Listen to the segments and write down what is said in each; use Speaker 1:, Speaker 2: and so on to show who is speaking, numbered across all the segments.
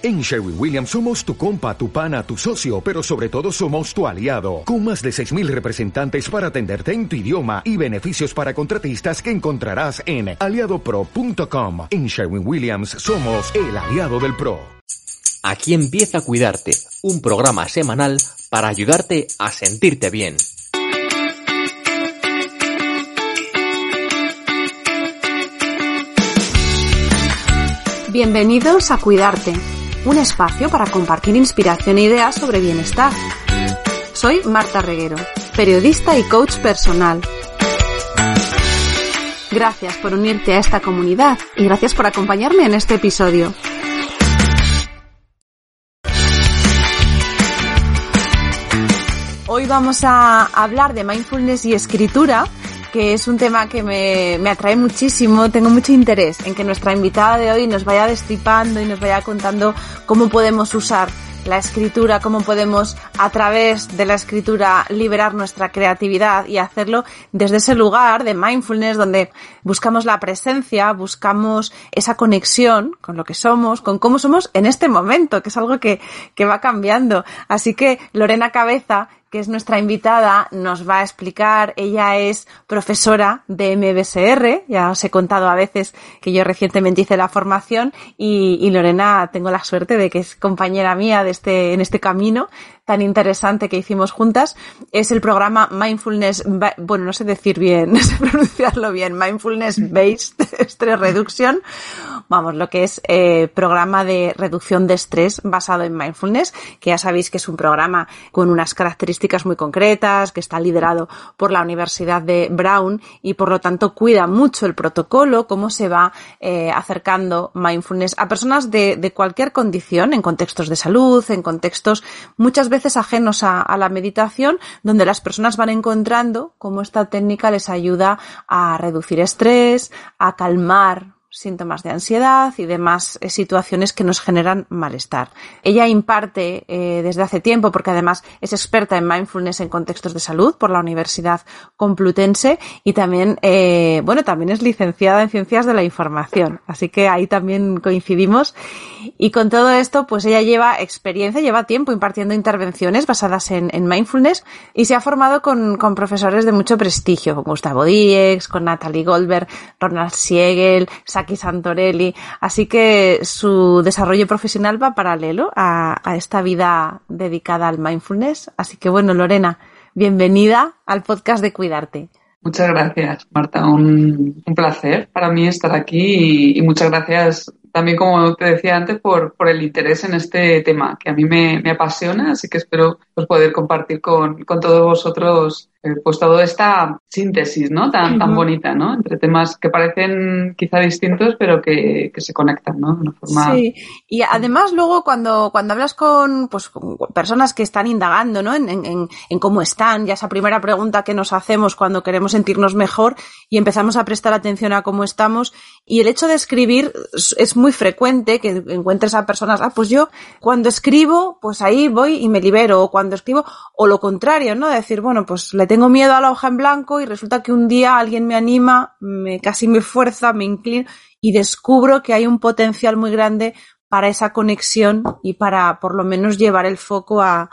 Speaker 1: En Sherwin Williams somos tu compa, tu pana, tu socio, pero sobre todo somos tu aliado, con más de 6.000 representantes para atenderte en tu idioma y beneficios para contratistas que encontrarás en aliadopro.com. En Sherwin Williams somos el aliado del PRO.
Speaker 2: Aquí empieza a cuidarte, un programa semanal para ayudarte a sentirte bien.
Speaker 3: Bienvenidos a Cuidarte un espacio para compartir inspiración e ideas sobre bienestar. Soy Marta Reguero, periodista y coach personal. Gracias por unirte a esta comunidad y gracias por acompañarme en este episodio. Hoy vamos a hablar de mindfulness y escritura que es un tema que me, me, atrae muchísimo. Tengo mucho interés en que nuestra invitada de hoy nos vaya destripando y nos vaya contando cómo podemos usar la escritura, cómo podemos a través de la escritura liberar nuestra creatividad y hacerlo desde ese lugar de mindfulness donde buscamos la presencia, buscamos esa conexión con lo que somos, con cómo somos en este momento, que es algo que, que va cambiando. Así que Lorena Cabeza que es nuestra invitada, nos va a explicar. Ella es profesora de MBSR, ya os he contado a veces que yo recientemente hice la formación y, Lorena tengo la suerte de que es compañera mía de este, en este camino tan interesante que hicimos juntas. Es el programa Mindfulness, bueno, no sé decir bien, no sé pronunciarlo bien, Mindfulness Based Stress Reduction. Vamos, lo que es eh, programa de reducción de estrés basado en mindfulness, que ya sabéis que es un programa con unas características muy concretas, que está liderado por la Universidad de Brown y por lo tanto cuida mucho el protocolo, cómo se va eh, acercando mindfulness a personas de, de, cualquier condición, en contextos de salud, en contextos muchas veces ajenos a, a la meditación, donde las personas van encontrando cómo esta técnica les ayuda a reducir estrés, a calmar síntomas de ansiedad y demás eh, situaciones que nos generan malestar. Ella imparte eh, desde hace tiempo, porque además es experta en mindfulness en contextos de salud por la Universidad Complutense y también, eh, bueno, también es licenciada en Ciencias de la Información. Así que ahí también coincidimos. Y con todo esto, pues ella lleva experiencia, lleva tiempo impartiendo intervenciones basadas en, mindfulness y se ha formado con, con, profesores de mucho prestigio, con Gustavo Diex, con Natalie Goldberg, Ronald Siegel, Saki Santorelli. Así que su desarrollo profesional va paralelo a, esta vida dedicada al mindfulness. Así que bueno, Lorena, bienvenida al podcast de Cuidarte.
Speaker 4: Muchas gracias, Marta. Un, placer para mí estar aquí y, muchas gracias también, como te decía antes, por, por el interés en este tema que a mí me, apasiona. Así que espero pues, poder compartir con, todos vosotros pues toda esta síntesis, ¿no? Tan, tan bonita, ¿no? Entre temas que parecen quizá distintos, pero que, que se conectan, ¿no? De una forma...
Speaker 3: Sí, y además luego cuando, cuando hablas con, pues, con personas que están indagando, ¿no? En, en, en cómo están, ya esa primera pregunta que nos hacemos cuando queremos sentirnos mejor y empezamos a prestar atención a cómo estamos, y el hecho de escribir es muy frecuente que encuentres a personas, ah, pues yo cuando escribo, pues ahí voy y me libero, o cuando escribo, o lo contrario, ¿no? De decir, bueno, pues le tengo miedo a la hoja en blanco y resulta que un día alguien me anima, me casi me fuerza, me inclino y descubro que hay un potencial muy grande para esa conexión y para por lo menos llevar el foco a,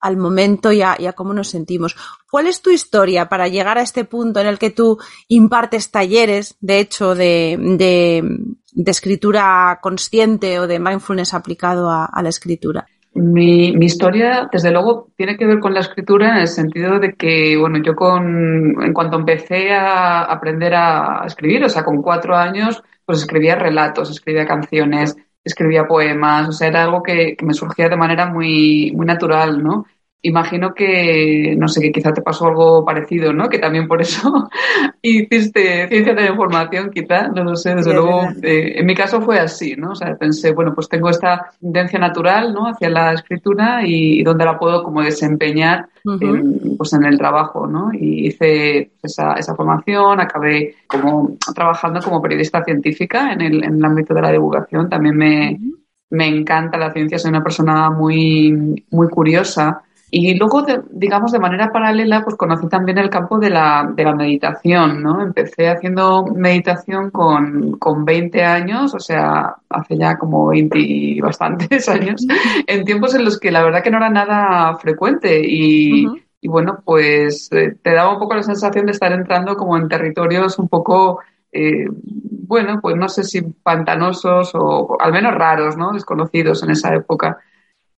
Speaker 3: al momento y a, cómo nos sentimos. ¿Cuál es tu historia para llegar a este punto en el que tú impartes talleres, de hecho, de, de, escritura consciente o de mindfulness aplicado a la escritura?
Speaker 4: Mi, mi, historia, desde luego, tiene que ver con la escritura en el sentido de que, bueno, yo con, en cuanto empecé a aprender a escribir, o sea, con cuatro años, pues escribía relatos, escribía canciones, escribía poemas, o sea, era algo que, que me surgía de manera muy, muy natural, ¿no? Imagino que, no sé, que quizá te pasó algo parecido, ¿no? Que también por eso hiciste ciencia de la información, quizá, no lo sé, desde luego, eh, en mi caso fue así, ¿no? O sea, pensé, bueno, pues tengo esta tendencia natural, ¿no? Hacia la escritura y, y dónde la puedo como desempeñar, uh -huh. en, pues en el trabajo, ¿no? Y hice esa, esa formación, acabé como trabajando como periodista científica en el, en el ámbito de la divulgación, también me, uh -huh. me encanta la ciencia, soy una persona muy, muy curiosa, Y luego, digamos, de manera paralela, pues conocí también el campo de la, de la meditación, ¿no? Empecé haciendo meditación con, con 20 años, o sea, hace ya como 20 y bastantes años, en tiempos en los que la verdad que no era nada frecuente y, y bueno, pues eh, te daba un poco la sensación de estar entrando como en territorios un poco eh, bueno, pues no sé si pantanosos o al menos raros, ¿no? Desconocidos en esa época.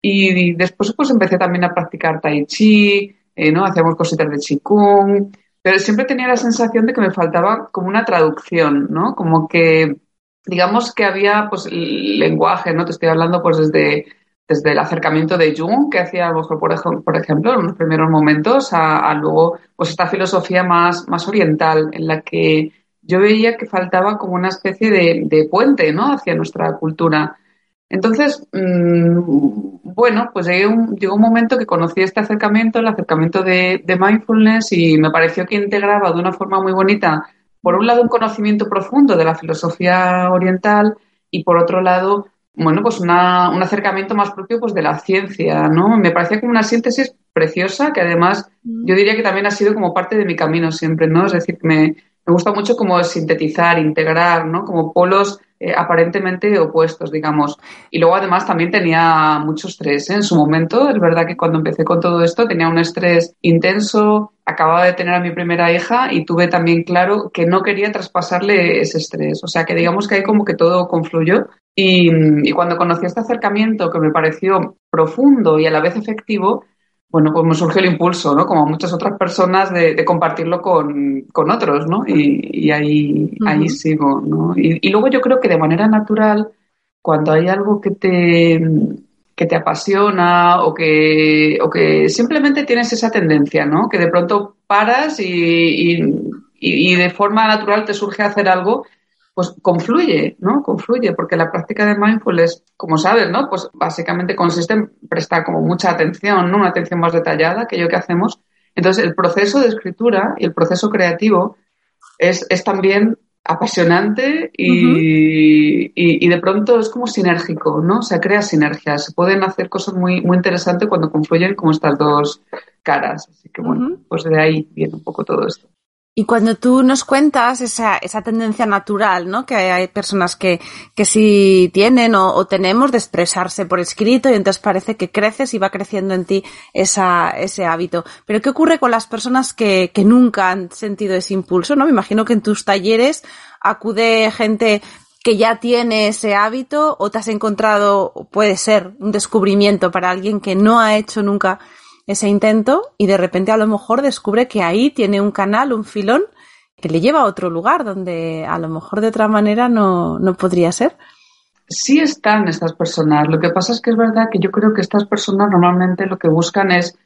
Speaker 4: Y después pues empecé también a practicar tai chi, eh, ¿no? Hacíamos cositas de qigong, pero siempre tenía la sensación de que me faltaba como una traducción, ¿no? Como que, digamos que había pues lenguaje, ¿no? Te estoy hablando pues desde, desde el acercamiento de Jung, que hacía por, ejemplo, en los primeros momentos, a, a, luego pues esta filosofía más, más oriental en la que yo veía que faltaba como una especie de, de puente, ¿no? Hacia nuestra cultura. Entonces, mmm, bueno, pues un, llegó un momento que conocí este acercamiento, el acercamiento de, de, mindfulness, y me pareció que integraba de una forma muy bonita, por un lado, un conocimiento profundo de la filosofía oriental y por otro lado, bueno, pues una, un acercamiento más propio pues, de la ciencia, ¿no? Me parecía como una síntesis preciosa que además mm. yo diría que también ha sido como parte de mi camino siempre, ¿no? Es decir, me, me gusta mucho como sintetizar, integrar, ¿no? Como polos eh, aparentemente opuestos, digamos. Y luego además también tenía mucho estrés ¿eh? en su momento. Es verdad que cuando empecé con todo esto tenía un estrés intenso. Acababa de tener a mi primera hija y tuve también claro que no quería traspasarle ese estrés. O sea que digamos que ahí como que todo confluyó. Y, y cuando conocí este acercamiento que me pareció profundo y a la vez efectivo, bueno, pues me surgió el impulso, ¿no? Como muchas otras personas, de, compartirlo con, otros, ¿no? Y, ahí, ahí sigo, ¿no? Y, luego yo creo que de manera natural, cuando hay algo que te, que te apasiona o que, o que simplemente tienes esa tendencia, ¿no? Que de pronto paras y, y de forma natural te surge hacer algo pues confluye, ¿no? Confluye, porque la práctica de mindfulness, como sabes, ¿no? Pues básicamente consiste en prestar como mucha atención, ¿no? Una atención más detallada que yo que hacemos. Entonces, el proceso de escritura y el proceso creativo es, es también apasionante y, y, de pronto es como sinérgico, ¿no? Se crea sinergia, se pueden hacer cosas muy, muy interesantes cuando confluyen como estas dos caras. Así que bueno, pues de ahí viene un poco todo esto.
Speaker 3: Y cuando tú nos cuentas esa, esa tendencia natural, ¿no? Que hay, personas que, que sí tienen o, o, tenemos de expresarse por escrito y entonces parece que creces y va creciendo en ti esa, ese hábito. Pero ¿qué ocurre con las personas que, que nunca han sentido ese impulso, ¿no? Me imagino que en tus talleres acude gente que ya tiene ese hábito o te has encontrado, puede ser un descubrimiento para alguien que no ha hecho nunca ese intento y de repente a lo mejor descubre que ahí tiene un canal, un filón que le lleva a otro lugar donde a lo mejor de otra manera no, no podría ser.
Speaker 4: Sí están estas personas. Lo que pasa es que es verdad que yo creo que estas personas normalmente lo que buscan es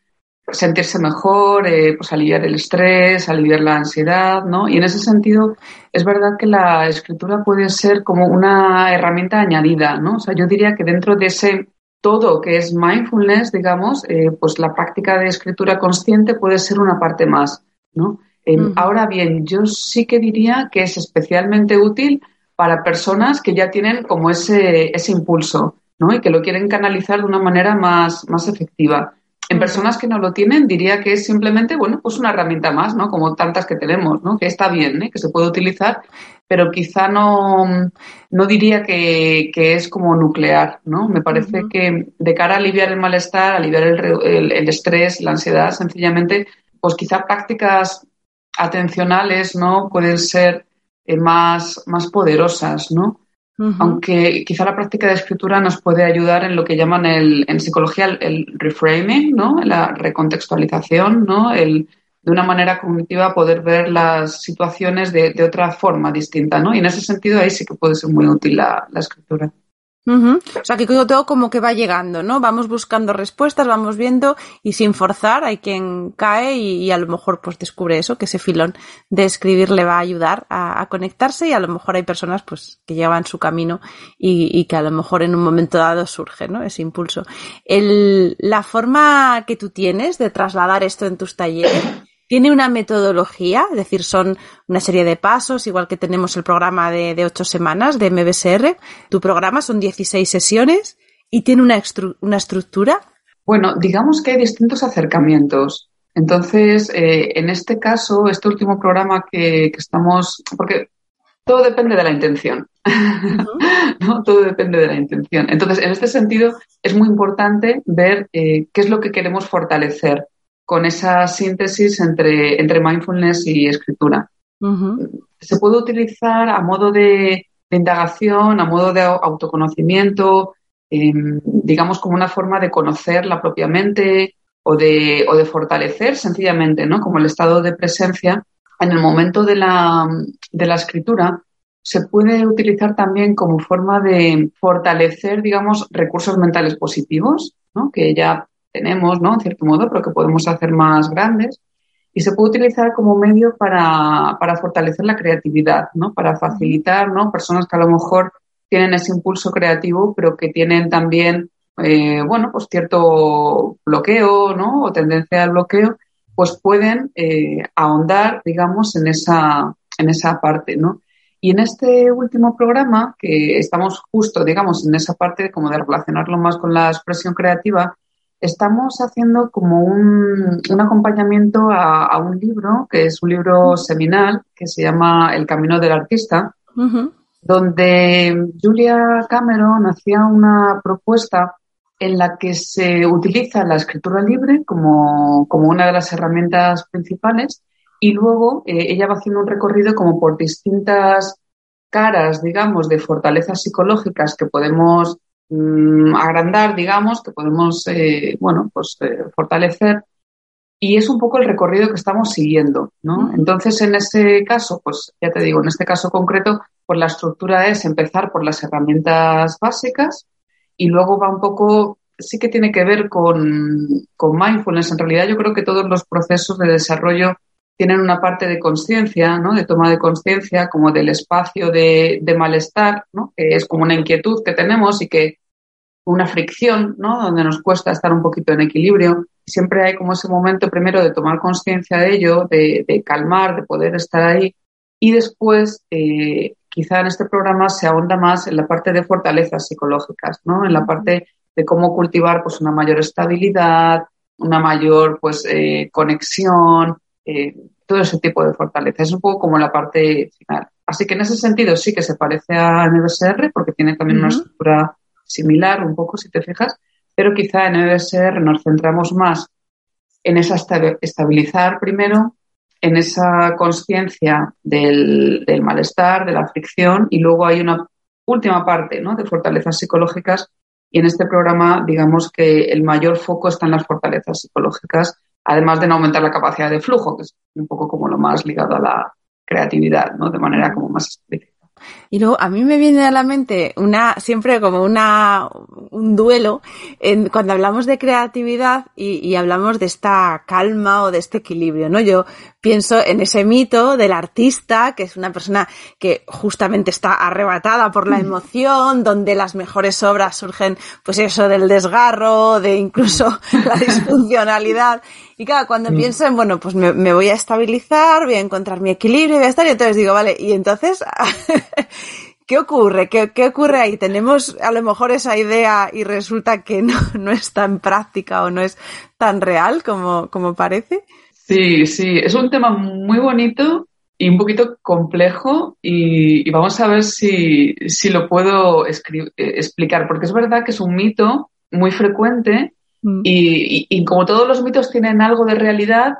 Speaker 4: sentirse mejor, eh, pues aliviar el estrés, aliviar la ansiedad, ¿no? Y en ese sentido es verdad que la escritura puede ser como una herramienta añadida, ¿no? O sea, yo diría que dentro de ese todo que es mindfulness, digamos, eh, pues la práctica de escritura consciente puede ser una parte más, ¿no? Em, ahora bien, yo sí que diría que es especialmente útil para personas que ya tienen como ese, ese impulso, ¿no? Y que lo quieren canalizar de una manera más, más efectiva. En personas que no lo tienen, diría que es simplemente, bueno, pues una herramienta más, ¿no? Como tantas que tenemos, ¿no? Que está bien, ¿eh? que se puede utilizar, pero quizá no, no diría que, es como nuclear, ¿no? Me parece que de cara a aliviar el malestar, aliviar el, el, estrés, la ansiedad, sencillamente, pues quizá prácticas atencionales, ¿no? Pueden ser eh, más, más poderosas, ¿no? Aunque quizá la práctica de escritura nos puede ayudar en lo que llaman el, en psicología el, reframing, ¿no? La recontextualización, ¿no? El, de una manera cognitiva poder ver las situaciones de, de, otra forma distinta, ¿no? Y en ese sentido ahí sí que puede ser muy útil la, la escritura.
Speaker 3: O sea, que todo como que va llegando, ¿no? Vamos buscando respuestas, vamos viendo y sin forzar hay quien cae y, a lo mejor pues descubre eso, que ese filón de escribir le va a ayudar a, conectarse y a lo mejor hay personas pues que llevan su camino y, que a lo mejor en un momento dado surge, ¿no? Ese impulso. El, la forma que tú tienes de trasladar esto en tus talleres tiene una metodología, es decir, son una serie de pasos, igual que tenemos el programa de, ocho semanas de MBSR. Tu programa son 16 sesiones y tiene una, una estructura.
Speaker 4: Bueno, digamos que hay distintos acercamientos. Entonces, eh, en este caso, este último programa que, estamos, porque todo depende de la intención, ¿no? Todo depende de la intención. Entonces, en este sentido, es muy importante ver eh, qué es lo que queremos fortalecer con esa síntesis entre, entre mindfulness y escritura. Se puede utilizar a modo de, indagación, a modo de autoconocimiento, em, digamos como una forma de conocer la propia mente, o de, o de fortalecer sencillamente, ¿no? Como el estado de presencia, en el momento de la, de la escritura, se puede utilizar también como forma de fortalecer, digamos, recursos mentales positivos, ¿no? Que ya tenemos, ¿no? En cierto modo, pero que podemos hacer más grandes. Y se puede utilizar como medio para, para fortalecer la creatividad, ¿no? Para facilitar, ¿no? Personas que a lo mejor tienen ese impulso creativo, pero que tienen también eh, bueno, pues cierto bloqueo, ¿no? O tendencia al bloqueo, pues pueden eh, ahondar, digamos, en esa, en esa parte, ¿no? Y en este último programa, que estamos justo, digamos, en esa parte como de relacionarlo más con la expresión creativa, estamos haciendo como un, un acompañamiento a, un libro, que es un libro seminal, que se llama El Camino del Artista, donde Julia Cameron hacía una propuesta en la que se utiliza la escritura libre como, una de las herramientas principales y luego eh, ella va haciendo un recorrido como por distintas caras, digamos, de fortalezas psicológicas que podemos mm, agrandar, digamos, que podemos, eh, bueno, pues eh, fortalecer. Y es un poco el recorrido que estamos siguiendo, ¿no? Entonces, en ese caso, pues ya te digo, en este caso concreto, pues la estructura es empezar por las herramientas básicas, y luego va un poco, sí que tiene que ver con, con mindfulness. En realidad yo creo que todos los procesos de desarrollo tienen una parte de conciencia, ¿no? de toma de conciencia, como del espacio de, de malestar, ¿no? que es como una inquietud que tenemos y que una fricción, ¿no? donde nos cuesta estar un poquito en equilibrio. Siempre hay como ese momento primero de tomar conciencia de ello, de, de, calmar, de poder estar ahí y después eh, quizá en este programa se ahonda más en la parte de fortalezas psicológicas, ¿no? En la parte de cómo cultivar pues una mayor estabilidad, una mayor pues eh, conexión, eh, todo ese tipo de fortalezas. Es un poco como la parte final. Así que en ese sentido sí que se parece a NBSR porque tiene también una estructura similar, un poco si te fijas, pero quizá en NBSR nos centramos más en esa estabilizar primero en esa conciencia del, malestar, de la fricción, y luego hay una última parte ¿no? de fortalezas psicológicas. Y en este programa, digamos que el mayor foco está en las fortalezas psicológicas, además de no aumentar la capacidad de flujo, que es un poco como lo más ligado a la creatividad, ¿no? de manera como más explícita.
Speaker 3: Y luego a mí me viene a la mente una, siempre como una, un duelo en, cuando hablamos de creatividad y, y, hablamos de esta calma o de este equilibrio, ¿no? Yo pienso en ese mito del artista, que es una persona que justamente está arrebatada por la mm. emoción, donde las mejores obras surgen, pues eso, del desgarro, de incluso la disfuncionalidad. Y claro, cuando mm. pienso en, bueno, pues me, me, voy a estabilizar, voy a encontrar mi equilibrio, voy a estar, y entonces digo, vale, y entonces, ¿qué ocurre? ¿Qué, ¿Qué, ocurre ahí? Tenemos a lo mejor esa idea y resulta que no, no es tan práctica o no es tan real como, como parece.
Speaker 4: Sí, sí, es un tema muy bonito y un poquito complejo y, vamos a ver si, si lo puedo eh, explicar, porque es verdad que es un mito muy frecuente mm. y, y, como todos los mitos tienen algo de realidad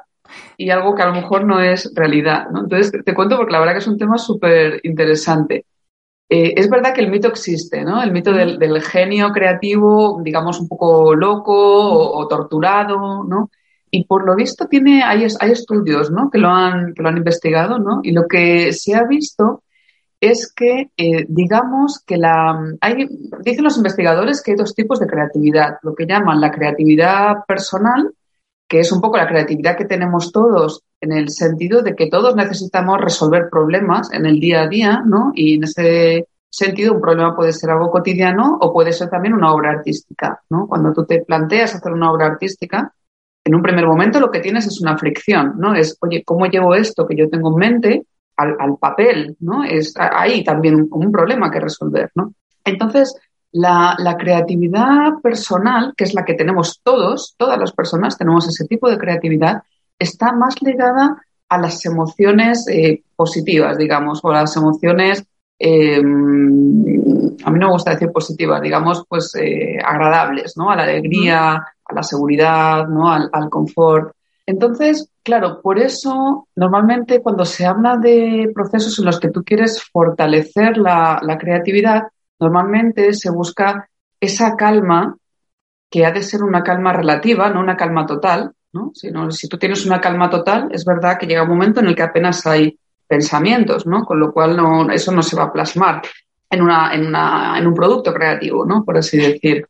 Speaker 4: y algo que a lo mejor no es realidad. ¿no? Entonces te, cuento porque la verdad que es un tema súper interesante. Eh, es verdad que el mito existe, ¿no? El mito del, del genio creativo, digamos, un poco loco o, o torturado, ¿no? Y por lo visto tiene, hay, hay estudios ¿no? que, lo han, que lo han investigado, ¿no? Y lo que se ha visto es que, eh, digamos, que la. Hay, dicen los investigadores que hay dos tipos de creatividad. Lo que llaman la creatividad personal, que es un poco la creatividad que tenemos todos, en el sentido de que todos necesitamos resolver problemas en el día a día, ¿no? Y en ese sentido, un problema puede ser algo cotidiano o puede ser también una obra artística, ¿no? Cuando tú te planteas hacer una obra artística, en un primer momento lo que tienes es una fricción, ¿no? Es, oye, ¿cómo llevo esto que yo tengo en mente al, papel, ¿no? Es ahí también un, problema que resolver, ¿no? Entonces, La, creatividad personal, que es la que tenemos todos, todas las personas tenemos ese tipo de creatividad, está más ligada a las emociones eh, positivas, digamos, o las emociones, eh, a mí no me gusta decir positivas, digamos, pues eh, agradables, ¿no? A la alegría, a la seguridad, ¿no? Al, confort. Entonces, claro, por eso normalmente cuando se habla de procesos en los que tú quieres fortalecer la, creatividad, normalmente se busca esa calma que ha de ser una calma relativa, no una calma total, ¿no? Si, no, si tú tienes una calma total, es verdad que llega un momento en el que apenas hay pensamientos, ¿no? Con lo cual no, eso no se va a plasmar en, una, en, una, en un producto creativo, ¿no? Por así decir.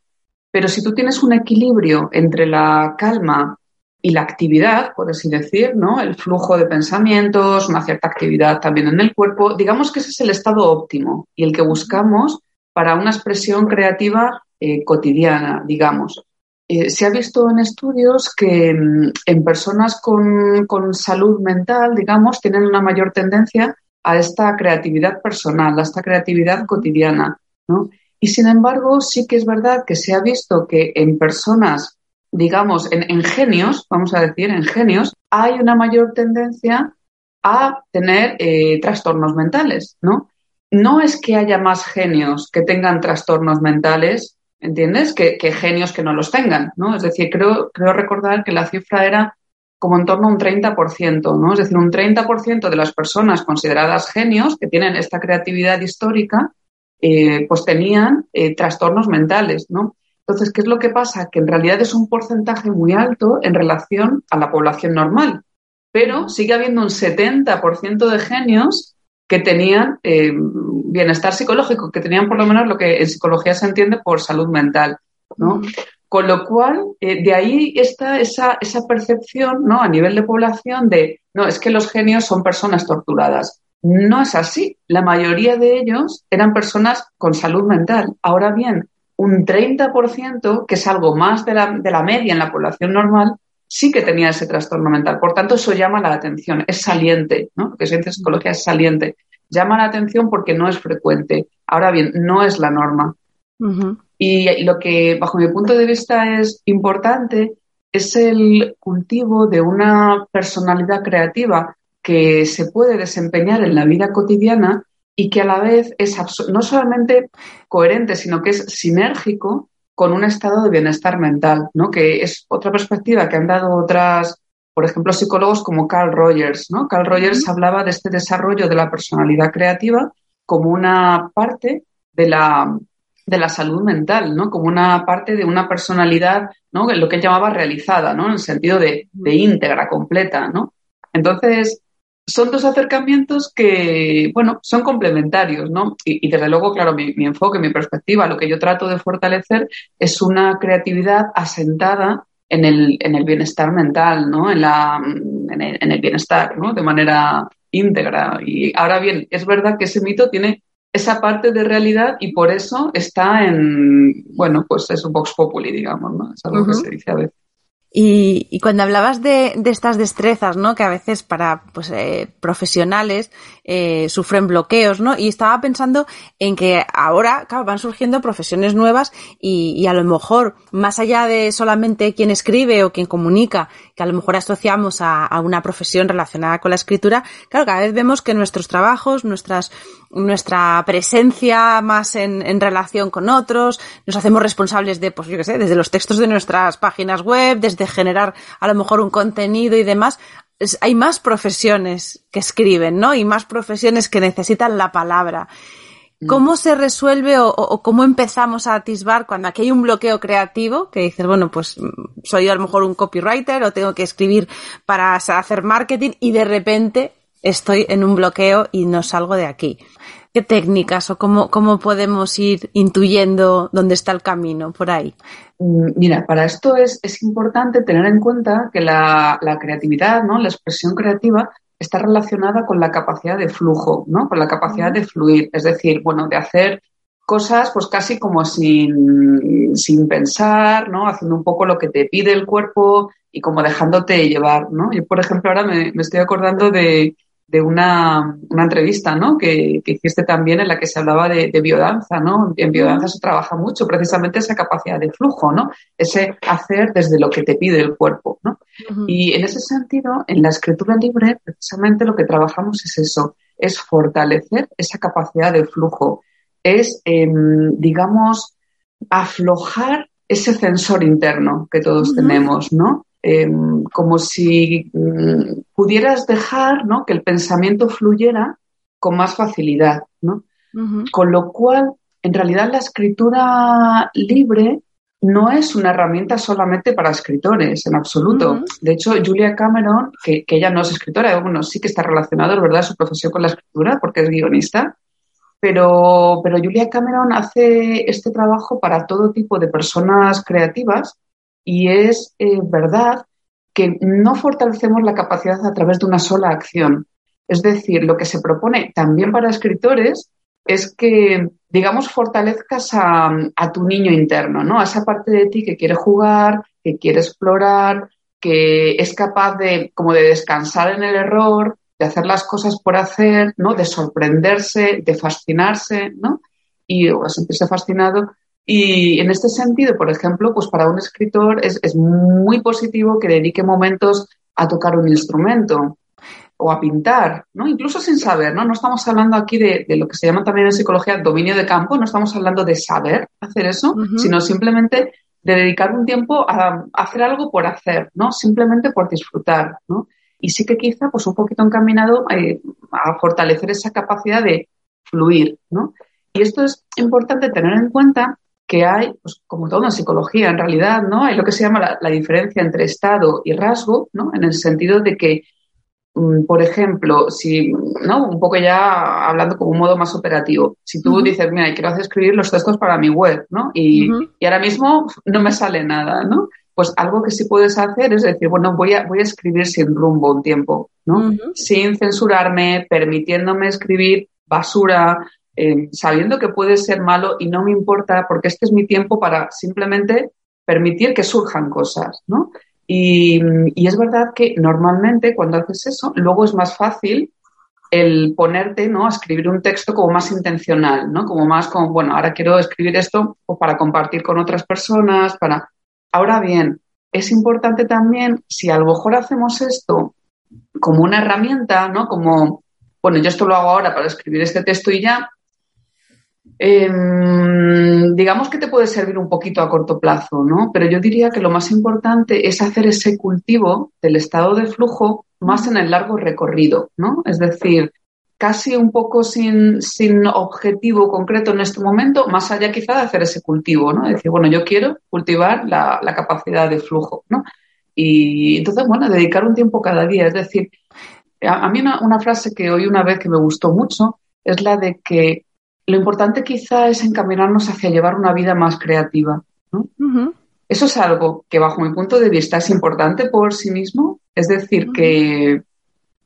Speaker 4: Pero si tú tienes un equilibrio entre la calma y la actividad, por así decir, ¿no? El flujo de pensamientos, una cierta actividad también en el cuerpo, digamos que ese es el estado óptimo y el que buscamos para una expresión creativa eh, cotidiana, digamos. Eh, se ha visto en estudios que mm, en personas con, con, salud mental, digamos, tienen una mayor tendencia a esta creatividad personal, a esta creatividad cotidiana, ¿no? Y sin embargo, sí que es verdad que se ha visto que en personas, digamos, en, en genios, vamos a decir, en genios, hay una mayor tendencia a tener eh, trastornos mentales, ¿no? No es que haya más genios que tengan trastornos mentales, ¿entiendes? Que, que, genios que no los tengan, ¿no? Es decir, creo, creo recordar que la cifra era como en torno a un 30%, ¿no? Es decir, un 30% de las personas consideradas genios que tienen esta creatividad histórica, eh, pues tenían eh, trastornos mentales, ¿no? Entonces, ¿qué es lo que pasa? Que en realidad es un porcentaje muy alto en relación a la población normal, pero sigue habiendo un 70% de genios que tenían eh, bienestar psicológico, que tenían por lo menos lo que en psicología se entiende por salud mental, ¿no? Con lo cual, eh, de ahí está esa, esa percepción, ¿no? A nivel de población de, no, es que los genios son personas torturadas. No es así. La mayoría de ellos eran personas con salud mental. Ahora bien, un 30%, que es algo más de la, de la media en la población normal, sí que tenía ese trastorno mental. Por tanto, eso llama la atención, es saliente, ¿no? Lo que se psicología es saliente. Llama la atención porque no es frecuente. Ahora bien, no es la norma. Y lo que, bajo mi punto de vista, es importante es el cultivo de una personalidad creativa que se puede desempeñar en la vida cotidiana y que a la vez es no solamente coherente, sino que es sinérgico con un estado de bienestar mental, ¿no? Que es otra perspectiva que han dado otras, por ejemplo, psicólogos como Carl Rogers, ¿no? Carl Rogers hablaba de este desarrollo de la personalidad creativa como una parte de la, de la salud mental, ¿no? Como una parte de una personalidad, ¿no? Lo que él llamaba realizada, ¿no? En el sentido de, de íntegra, completa, ¿no? Entonces, son dos acercamientos que, bueno, son complementarios, ¿no? Y, y desde luego, claro, mi, mi, enfoque, mi perspectiva, lo que yo trato de fortalecer es una creatividad asentada en el, en el bienestar mental, ¿no? En, la, en, el, en el bienestar, ¿no? De manera íntegra. Y ahora bien, es verdad que ese mito tiene esa parte de realidad y por eso está en, bueno, pues es un Vox Populi, digamos, ¿no? Es algo uh -huh. que se dice a veces.
Speaker 3: Y, y, cuando hablabas de, de, estas destrezas, ¿no? Que a veces para pues, eh, profesionales eh, sufren bloqueos, ¿no? Y estaba pensando en que ahora, claro, van surgiendo profesiones nuevas y, y, a lo mejor, más allá de solamente quien escribe o quien comunica, que a lo mejor asociamos a, a una profesión relacionada con la escritura, claro, cada vez vemos que nuestros trabajos, nuestras, nuestra presencia más en, en relación con otros, nos hacemos responsables de, pues yo qué sé, desde los textos de nuestras páginas web, desde generar a lo mejor un contenido y demás, es, hay más profesiones que escriben, ¿no? Y más profesiones que necesitan la palabra. Mm. ¿Cómo se resuelve o, o, cómo empezamos a atisbar cuando aquí hay un bloqueo creativo que dices, bueno, pues mm, soy a lo mejor un copywriter o tengo que escribir para hacer marketing y de repente estoy en un bloqueo y no salgo de aquí? ¿Qué técnicas o cómo, cómo podemos ir intuyendo dónde está el camino por ahí?
Speaker 4: Mm, mira, para esto es, es importante tener en cuenta que la, la, creatividad, ¿no? la expresión creativa, está relacionada con la capacidad de flujo, ¿no? con la capacidad de fluir, es decir, bueno, de hacer cosas pues casi como sin, sin pensar, ¿no? haciendo un poco lo que te pide el cuerpo y como dejándote llevar. ¿no? Yo, por ejemplo, ahora me, me estoy acordando de, de una, una entrevista ¿no? que, que, hiciste también en la que se hablaba de, de, biodanza. ¿no? En biodanza se trabaja mucho precisamente esa capacidad de flujo, ¿no? ese hacer desde lo que te pide el cuerpo. ¿no? Y en ese sentido, en la escritura libre, precisamente lo que trabajamos es eso, es fortalecer esa capacidad de flujo, es, eh, digamos, aflojar ese censor interno que todos tenemos, ¿no? Em, como si mm, pudieras dejar ¿no? que el pensamiento fluyera con más facilidad. ¿no? Con lo cual, en realidad la escritura libre no es una herramienta solamente para escritores, en absoluto. De hecho, Julia Cameron, que, ella no es escritora, bueno, sí que está relacionado, ¿verdad?, su profesión con la escritura, porque es guionista, pero, pero Julia Cameron hace este trabajo para todo tipo de personas creativas y es eh, verdad que no fortalecemos la capacidad a través de una sola acción. Es decir, lo que se propone también para escritores es que, digamos, fortalezcas a, tu niño interno, ¿no? A esa parte de ti que quiere jugar, que quiere explorar, que es capaz de, como de descansar en el error, de hacer las cosas por hacer, ¿no? De sorprenderse, de fascinarse, ¿no? Y o sentirse fascinado y en este sentido, por ejemplo, pues para un escritor es, es muy positivo que dedique momentos a tocar un instrumento o a pintar, ¿no? Incluso sin saber, ¿no? No estamos hablando aquí de, de, lo que se llama también en psicología dominio de campo, no estamos hablando de saber hacer eso, sino simplemente de dedicar un tiempo a, hacer algo por hacer, ¿no? Simplemente por disfrutar, ¿no? Y sí que quizá, pues un poquito encaminado eh, a fortalecer esa capacidad de fluir, ¿no? Y esto es importante tener en cuenta que hay, pues como todo en psicología en realidad, ¿no? Hay lo que se llama la, diferencia entre estado y rasgo, ¿no? En el sentido de que, mm, por ejemplo, si, ¿no? Un poco ya hablando como un modo más operativo. Si tú dices, mira, quiero hacer escribir los textos para mi web, ¿no? Y, y, ahora mismo no me sale nada, ¿no? Pues algo que sí puedes hacer es decir, bueno, voy a, voy a escribir sin rumbo un tiempo, ¿no? Sin censurarme, permitiéndome escribir basura, eh, sabiendo que puede ser malo y no me importa porque este es mi tiempo para simplemente permitir que surjan cosas, ¿no? Y, es verdad que normalmente cuando haces eso, luego es más fácil el ponerte, ¿no? A escribir un texto como más intencional, ¿no? Como más como, bueno, ahora quiero escribir esto o para compartir con otras personas, para... Ahora bien, es importante también, si a lo mejor hacemos esto como una herramienta, ¿no? Como, bueno, yo esto lo hago ahora para escribir este texto y ya, Em, digamos que te puede servir un poquito a corto plazo, ¿no? Pero yo diría que lo más importante es hacer ese cultivo del estado de flujo más en el largo recorrido, ¿no? Es decir, casi un poco sin, sin objetivo concreto en este momento, más allá quizá de hacer ese cultivo, ¿no? Es decir, bueno, yo quiero cultivar la, la capacidad de flujo, ¿no? Y entonces, bueno, dedicar un tiempo cada día. Es decir, a, mí una, una frase que oí una vez que me gustó mucho es la de que lo importante quizá es encaminarnos hacia llevar una vida más creativa. Eso es algo que bajo mi punto de vista es importante por sí mismo. Es decir, que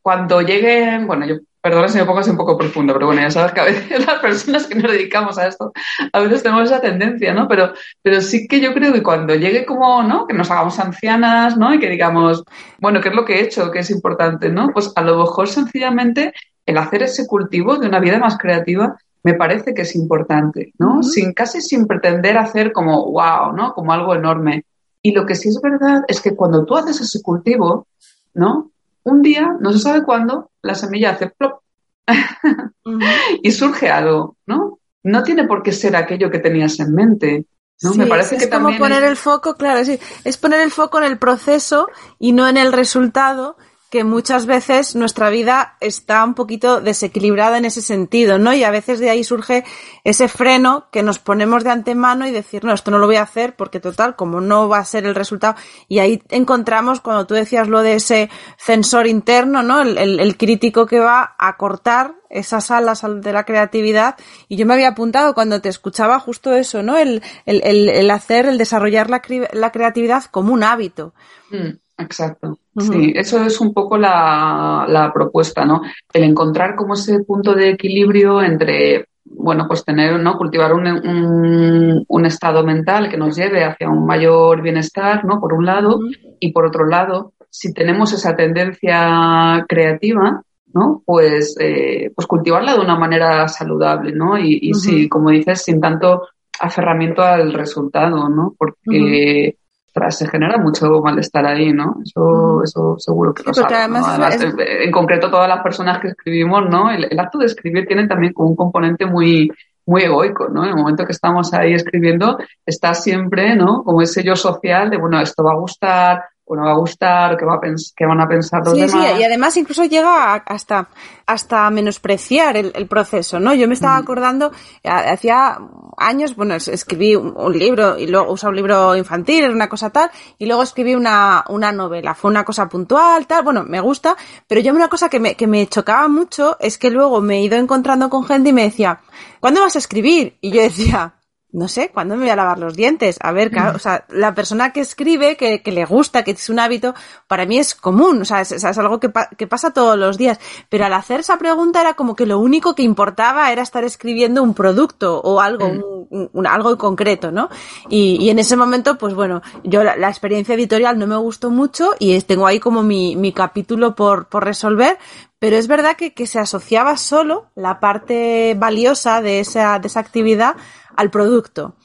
Speaker 4: cuando lleguen, bueno, yo perdona si me pongo así un poco profundo, pero bueno, ya sabes que a veces las personas que nos dedicamos a esto, a veces tenemos esa tendencia, ¿no? Pero, pero sí que yo creo que cuando llegue como, ¿no? Que nos hagamos ancianas, ¿no? Y que digamos, bueno, ¿qué es lo que he hecho? ¿Qué es importante, ¿no? Pues a lo mejor sencillamente el hacer ese cultivo de una vida más creativa me parece que es importante, ¿no? Sin casi sin pretender hacer como wow, ¿no? Como algo enorme. Y lo que sí es verdad es que cuando tú haces ese cultivo, ¿no? Un día, no se sabe cuándo, la semilla hace plop y surge algo, ¿no? No tiene por qué ser aquello que tenías en mente. ¿no?
Speaker 3: me parece es que como poner el foco, claro, sí, es poner el foco en el proceso y no en el resultado que muchas veces nuestra vida está un poquito desequilibrada en ese sentido, ¿no? Y a veces de ahí surge ese freno que nos ponemos de antemano y decir, no, esto no lo voy a hacer porque total, como no va a ser el resultado. Y ahí encontramos, cuando tú decías lo de ese censor interno, ¿no? El, el, crítico que va a cortar esas alas de la creatividad. Y yo me había apuntado cuando te escuchaba justo eso, ¿no? El, el hacer, el desarrollar la, la creatividad como un hábito.
Speaker 4: Mm. Exacto. Sí, eso es un poco la, la, propuesta, ¿no? El encontrar como ese punto de equilibrio entre, bueno, pues tener, ¿no? Cultivar un, un, un estado mental que nos lleve hacia un mayor bienestar, ¿no? Por un lado, y por otro lado, si tenemos esa tendencia creativa, ¿no? Pues, eh, pues cultivarla de una manera saludable, ¿no? Y, sí, como dices, sin tanto aferramiento al resultado, ¿no? Porque se genera mucho malestar ahí, ¿no? Eso, eso seguro que lo sabes. En concreto, todas las personas que escribimos, ¿no? El, acto de escribir tiene también como un componente muy, muy egoico, ¿no? En el momento que estamos ahí escribiendo, está siempre, ¿no? Como ese yo social de, bueno, esto va a gustar, o no va a gustar, que, va a que van a pensar los demás.
Speaker 3: Sí, y además incluso llega hasta, hasta menospreciar el, proceso, ¿no? Yo me estaba acordando, hacía años, bueno, escribí un, libro y luego usé un libro infantil, era una cosa tal, y luego escribí una, una novela, fue una cosa puntual, tal, bueno, me gusta, pero yo una cosa que me, que me chocaba mucho es que luego me he ido encontrando con gente y me decía, ¿cuándo vas a escribir? Y yo decía, no sé, ¿cuándo me voy a lavar los dientes? A ver, claro, o sea, la persona que escribe, que, que le gusta, que es un hábito, para mí es común, o sea, es, algo que, que, pasa todos los días. Pero al hacer esa pregunta era como que lo único que importaba era estar escribiendo un producto o algo, mm. un, algo concreto, ¿no? Y, y, en ese momento, pues bueno, yo la, experiencia editorial no me gustó mucho y tengo ahí como mi, mi capítulo por, por resolver, pero es verdad que, que se asociaba solo la parte valiosa de esa, de esa actividad al producto.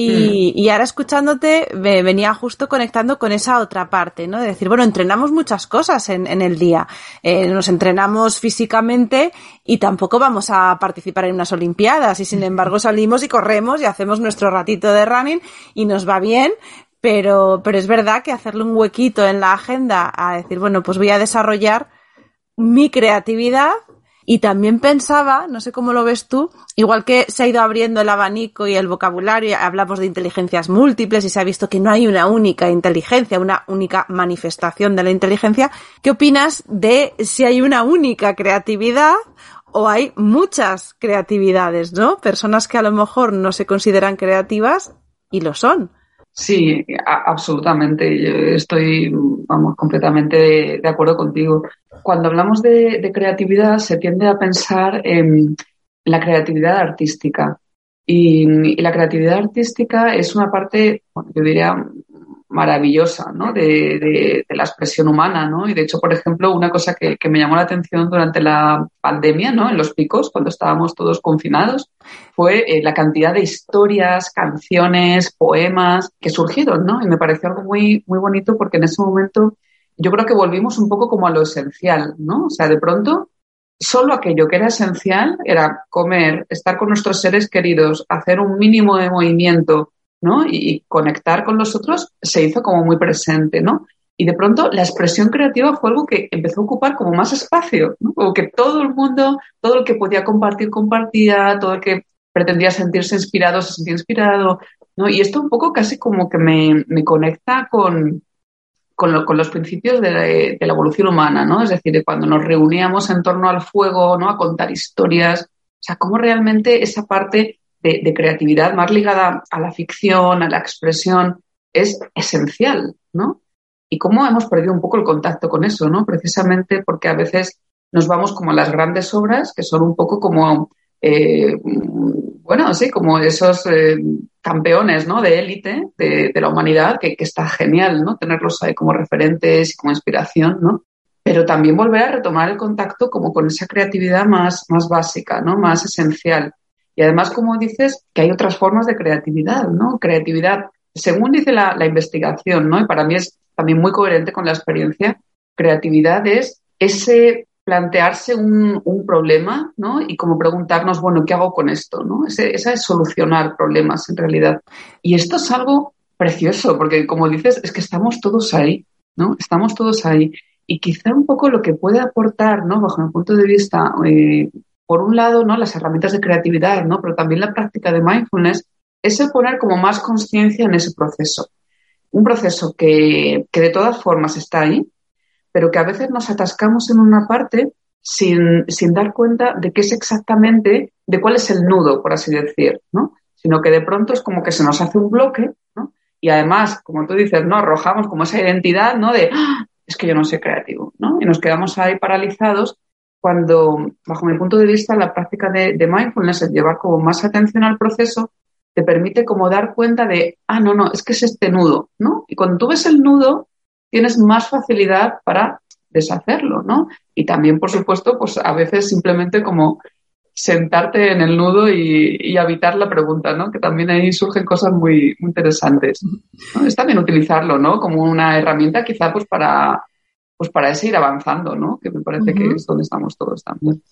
Speaker 3: Y, mm. y, ahora escuchándote me venía justo conectando con esa otra parte, ¿no? De decir, bueno, entrenamos muchas cosas en, en el día. Eh, nos entrenamos físicamente y tampoco vamos a participar en unas Olimpiadas y sin embargo salimos y corremos y hacemos nuestro ratito de running y nos va bien. Pero, pero es verdad que hacerle un huequito en la agenda a decir, bueno, pues voy a desarrollar mi creatividad y también pensaba, no sé cómo lo ves tú, igual que se ha ido abriendo el abanico y el vocabulario, hablamos de inteligencias múltiples y se ha visto que no hay una única inteligencia, una única manifestación de la inteligencia, ¿qué opinas de si hay una única creatividad o hay muchas creatividades, ¿no? Personas que a lo mejor no se consideran creativas y lo son.
Speaker 4: Sí, absolutamente. Yo estoy, vamos, completamente de acuerdo contigo cuando hablamos de, creatividad se tiende a pensar en la creatividad artística. Y, la creatividad artística es una parte, yo diría, maravillosa ¿no? de, la expresión humana. ¿no? Y de hecho, por ejemplo, una cosa que, me llamó la atención durante la pandemia, ¿no? en los picos, cuando estábamos todos confinados, fue eh, la cantidad de historias, canciones, poemas que surgieron. ¿no? Y me pareció algo muy, muy bonito porque en ese momento yo creo que volvimos un poco como a lo esencial, ¿no? O sea, de pronto, solo aquello que era esencial era comer, estar con nuestros seres queridos, hacer un mínimo de movimiento, ¿no? Y, conectar con los otros se hizo como muy presente, ¿no? Y de pronto la expresión creativa fue algo que empezó a ocupar como más espacio, ¿no? Como que todo el mundo, todo el que podía compartir, compartía, todo el que pretendía sentirse inspirado, se sentía inspirado, ¿no? Y esto un poco casi como que me, me conecta con, con, los principios de, la evolución humana, ¿no? Es decir, de cuando nos reuníamos en torno al fuego, ¿no? A contar historias. O sea, cómo realmente esa parte de, creatividad más ligada a la ficción, a la expresión, es esencial, ¿no? Y cómo hemos perdido un poco el contacto con eso, ¿no? Precisamente porque a veces nos vamos como a las grandes obras, que son un poco como eh, bueno, sí, como esos eh, campeones ¿no? de élite de, la humanidad, que, está genial ¿no? tenerlos ahí como referentes y como inspiración, ¿no? Pero también volver a retomar el contacto como con esa creatividad más, más básica, ¿no? Más esencial. Y además, como dices, que hay otras formas de creatividad, ¿no? Creatividad, según dice la, la investigación, ¿no? Y para mí es también muy coherente con la experiencia, creatividad es ese plantearse un, problema, ¿no? Y como preguntarnos, bueno, ¿qué hago con esto? ¿no? esa es solucionar problemas en realidad. Y esto es algo precioso, porque como dices, es que estamos todos ahí, ¿no? Estamos todos ahí. Y quizá un poco lo que puede aportar, ¿no? Bajo mi punto de vista, eh, por un lado, ¿no? Las herramientas de creatividad, ¿no? Pero también la práctica de mindfulness, es el poner como más conciencia en ese proceso. Un proceso que, que de todas formas está ahí, pero que a veces nos atascamos en una parte sin, dar cuenta de qué es exactamente, de cuál es el nudo, por así decir, ¿no? Sino que de pronto es como que se nos hace un bloque, ¿no? Y además, como tú dices, ¿no? Arrojamos como esa identidad, ¿no? De, ¡Ah! es que yo no soy creativo, ¿no? Y nos quedamos ahí paralizados cuando, bajo mi punto de vista, la práctica de, de mindfulness, el llevar como más atención al proceso, te permite como dar cuenta de, ah, no, no, es que es este nudo, ¿no? Y cuando tú ves el nudo, tienes más facilidad para deshacerlo, ¿no? Y también, por supuesto, pues a veces simplemente como sentarte en el nudo y, habitar la pregunta, ¿no? Que también ahí surgen cosas muy, interesantes. Es también utilizarlo, ¿no? Como una herramienta quizá pues para, pues para seguir avanzando, ¿no? Que me parece que es donde estamos todos también.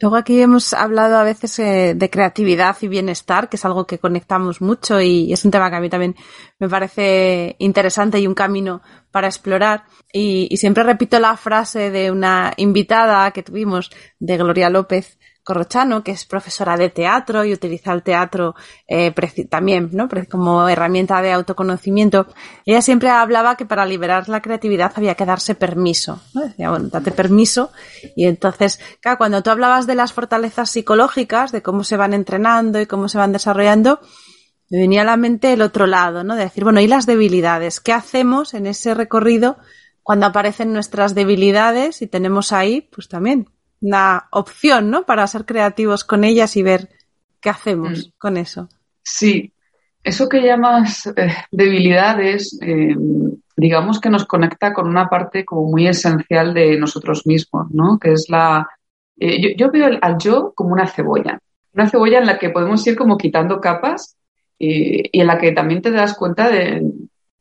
Speaker 3: Luego aquí hemos hablado a veces eh, de creatividad y bienestar, que es algo que conectamos mucho y es un tema que a mí también me parece interesante y un camino para explorar. y siempre repito la frase de una invitada que tuvimos, de Gloria López, Corrochano, que es profesora de teatro y utiliza el teatro eh, también ¿no? como herramienta de autoconocimiento. Ella siempre hablaba que para liberar la creatividad había que darse permiso. Decía, bueno, date permiso. Y entonces, cuando tú hablabas de las fortalezas psicológicas, de cómo se van entrenando y cómo se van desarrollando, me venía a la mente el otro lado, ¿no? De decir, bueno, ¿y las debilidades? ¿Qué hacemos en ese recorrido cuando aparecen nuestras debilidades y tenemos ahí, pues también una opción, ¿no? Para ser creativos con ellas y ver qué hacemos mm. con eso.
Speaker 4: Sí, eso que llamas eh, debilidades, eh, digamos que nos conecta con una parte como muy esencial de nosotros mismos, ¿no? Que es la... Eh, yo, veo al yo como una cebolla, una cebolla en la que podemos ir como quitando capas y en la que también te das cuenta de,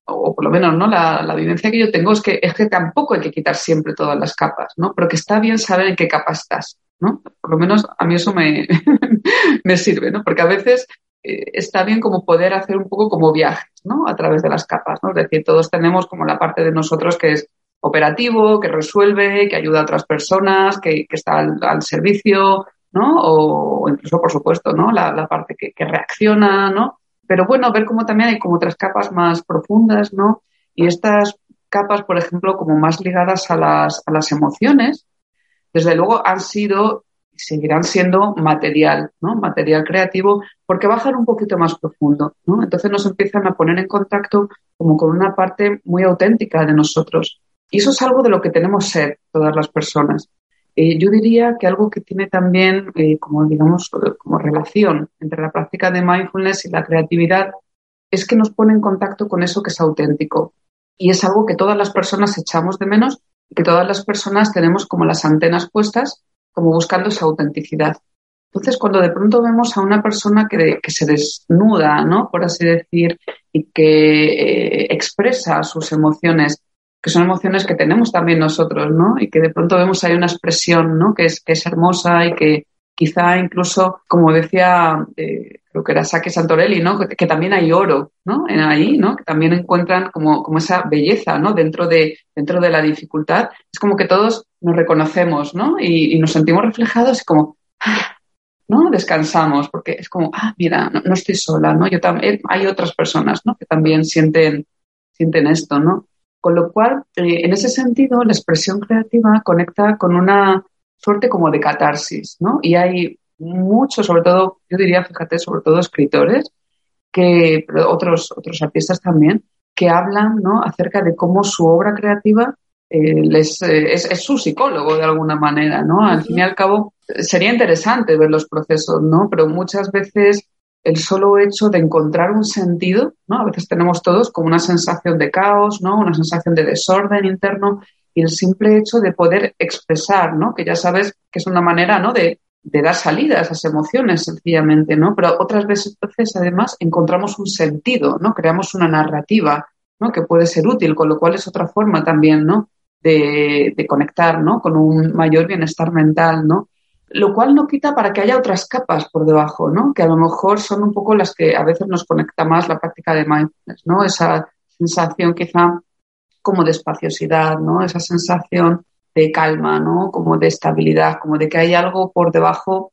Speaker 4: o por lo menos no la, la, vivencia que yo tengo es que es que tampoco hay que quitar siempre todas las capas, ¿no? Pero que está bien saber en qué capa estás, ¿no? Por lo menos a mí eso me, me sirve, ¿no? Porque a veces eh, está bien como poder hacer un poco como viajes, ¿no? A través de las capas, ¿no? Es decir, todos tenemos como la parte de nosotros que es operativo, que resuelve, que ayuda a otras personas, que, que está al, servicio, ¿no? O, incluso, por supuesto, ¿no? La, la parte que, que reacciona, ¿no? Pero bueno, ver cómo también hay como otras capas más profundas, ¿no? Y estas capas, por ejemplo, como más ligadas a las, a las emociones, desde luego han sido y seguirán siendo material, ¿no? Material creativo, porque bajan un poquito más profundo, ¿no? Entonces nos empiezan a poner en contacto como con una parte muy auténtica de nosotros. Y eso es algo de lo que tenemos ser todas las personas. Eh, yo diría que algo que tiene también, eh, como digamos, como relación entre la práctica de mindfulness y la creatividad, es que nos pone en contacto con eso que es auténtico. Y es algo que todas las personas echamos de menos y que todas las personas tenemos como las antenas puestas, como buscando esa autenticidad. Entonces, cuando de pronto vemos a una persona que, que se desnuda, ¿no? Por así decir, y que eh, expresa sus emociones que son emociones que tenemos también nosotros, ¿no? Y que de pronto vemos ahí una expresión, ¿no? Que es, que es hermosa y que quizá incluso, como decía, eh, creo que era Sake Santorelli, ¿no? Que, también hay oro, ¿no? En ahí, ¿no? Que también encuentran como, como esa belleza, ¿no? Dentro de, dentro de la dificultad. Es como que todos nos reconocemos, ¿no? Y, nos sentimos reflejados y como, ¿no? Descansamos, porque es como, ah, mira, no, estoy sola, ¿no? Yo también, hay otras personas, ¿no? Que también sienten, sienten esto, ¿no? Con lo cual, eh, en ese sentido, la expresión creativa conecta con una suerte como de catarsis, ¿no? Y hay muchos, sobre todo, yo diría, fíjate, sobre todo escritores, que, pero otros, otros artistas también, que hablan, ¿no? Acerca de cómo su obra creativa eh, les, eh, es, es, su psicólogo de alguna manera, ¿no? Al fin y al cabo, sería interesante ver los procesos, ¿no? Pero muchas veces el solo hecho de encontrar un sentido, ¿no? A veces tenemos todos como una sensación de caos, ¿no? Una sensación de desorden interno y el simple hecho de poder expresar, ¿no? Que ya sabes que es una manera, ¿no? De, dar salida a esas emociones sencillamente, ¿no? Pero otras veces, además, encontramos un sentido, ¿no? Creamos una narrativa, ¿no? Que puede ser útil, con lo cual es otra forma también, ¿no? De, de conectar, ¿no? Con un mayor bienestar mental, ¿no? Lo cual no quita para que haya otras capas por debajo, ¿no? Que a lo mejor son un poco las que a veces nos conecta más la práctica de mindfulness, ¿no? Esa sensación quizá como de espaciosidad, ¿no? Esa sensación de calma, ¿no? Como de estabilidad, como de que hay algo por debajo,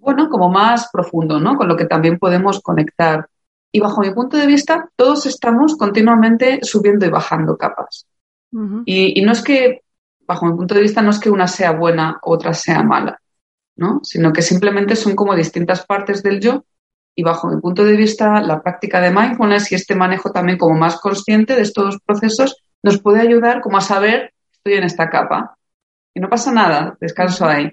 Speaker 4: bueno, como más profundo, ¿no? Con lo que también podemos conectar. Y bajo mi punto de vista, todos estamos continuamente subiendo y bajando capas. y, y no es que, bajo mi punto de vista, no es que una sea buena, otra sea mala ¿no? Sino que simplemente son como distintas partes del yo y bajo mi punto de vista la práctica de mindfulness y este manejo también como más consciente de estos procesos nos puede ayudar como a saber estoy en esta capa y no pasa nada, descanso ahí.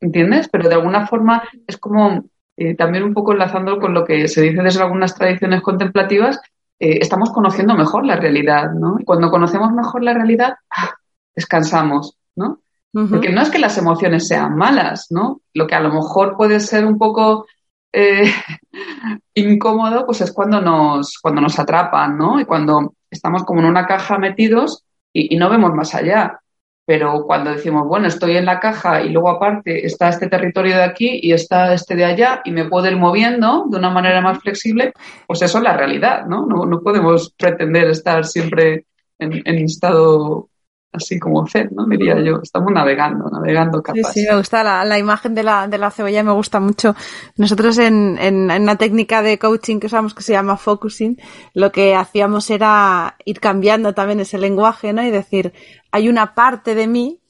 Speaker 4: ¿Entiendes? Pero de alguna forma es como eh, también un poco enlazando con lo que se dice desde algunas tradiciones contemplativas, eh, estamos conociendo mejor la realidad, ¿no? Y cuando conocemos mejor la realidad, ¡ah! descansamos, ¿no? Porque no es que las emociones sean malas, ¿no? Lo que a lo mejor puede ser un poco eh, incómodo, pues es cuando nos, cuando nos atrapan, ¿no? Y cuando estamos como en una caja metidos y, no vemos más allá. Pero cuando decimos, bueno, estoy en la caja y luego aparte está este territorio de aquí y está este de allá y me puedo ir moviendo de una manera más flexible, pues eso es la realidad, ¿no? No, no podemos pretender estar siempre en, en estado así como Zen, ¿no? Diría yo. Estamos navegando, navegando capas.
Speaker 3: Sí, sí, me gusta la, la imagen de la, de la cebolla, me gusta mucho. Nosotros en, en, en, una técnica de coaching que usamos que se llama focusing, lo que hacíamos era ir cambiando también ese lenguaje, ¿no? Y decir, hay una parte de mí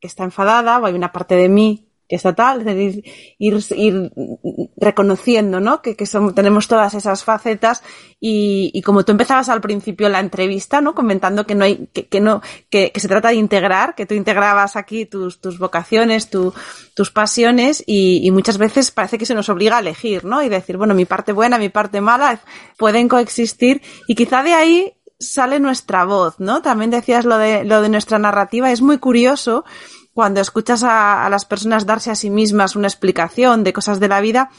Speaker 3: que está enfadada o hay una parte de mí que está tal, es ir, ir, reconociendo, ¿no? Que, que tenemos todas esas facetas y, y, como tú empezabas al principio la entrevista, ¿no? Comentando que no hay, que, que no, que, que, se trata de integrar, que tú integrabas aquí tus, tus vocaciones, tu, tus pasiones y, y, muchas veces parece que se nos obliga a elegir, ¿no? Y decir, bueno, mi parte buena, mi parte mala pueden coexistir y quizá de ahí sale nuestra voz, ¿no? También decías lo de, lo de nuestra narrativa, es muy curioso cuando escuchas a, las personas darse a sí mismas una explicación de cosas de la vida,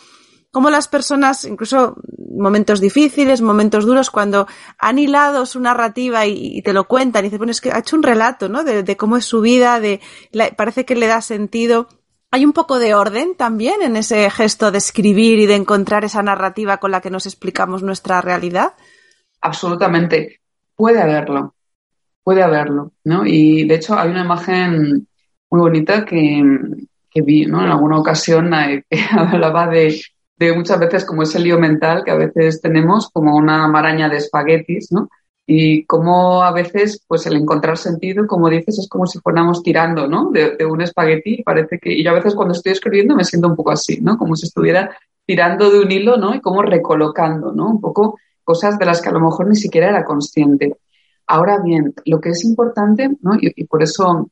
Speaker 3: como las personas, incluso momentos difíciles, momentos duros, cuando han hilado su narrativa y, te lo cuentan y dices, bueno, es que ha hecho un relato, ¿no? De, cómo es su vida, de, parece que le da sentido. Hay un poco de orden también en ese gesto de escribir y de encontrar esa narrativa con la que nos explicamos nuestra realidad.
Speaker 4: Absolutamente. Puede haberlo. Puede haberlo, ¿no? Y de hecho hay una imagen muy bonita que, que vi ¿no? en alguna ocasión hablaba de, de, muchas veces como ese lío mental que a veces tenemos como una maraña de espaguetis, ¿no? Y como a veces, pues el encontrar sentido, como dices, es como si fuéramos tirando, ¿no? De, de un espagueti. Parece que, y yo a veces cuando estoy escribiendo me siento un poco así, ¿no? Como si estuviera tirando de un hilo, ¿no? Y como recolocando, ¿no? Un poco cosas de las que a lo mejor ni siquiera era consciente. Ahora bien, lo que es importante, ¿no? y, y por eso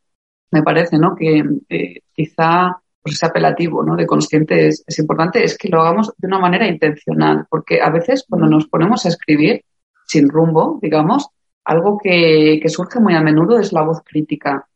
Speaker 4: me parece, ¿no? Que eh, quizá pues ese apelativo, ¿no? De consciente es, importante, es que lo hagamos de una manera intencional, porque a veces cuando nos ponemos a escribir sin rumbo, digamos, algo que, que surge muy a menudo es la voz crítica.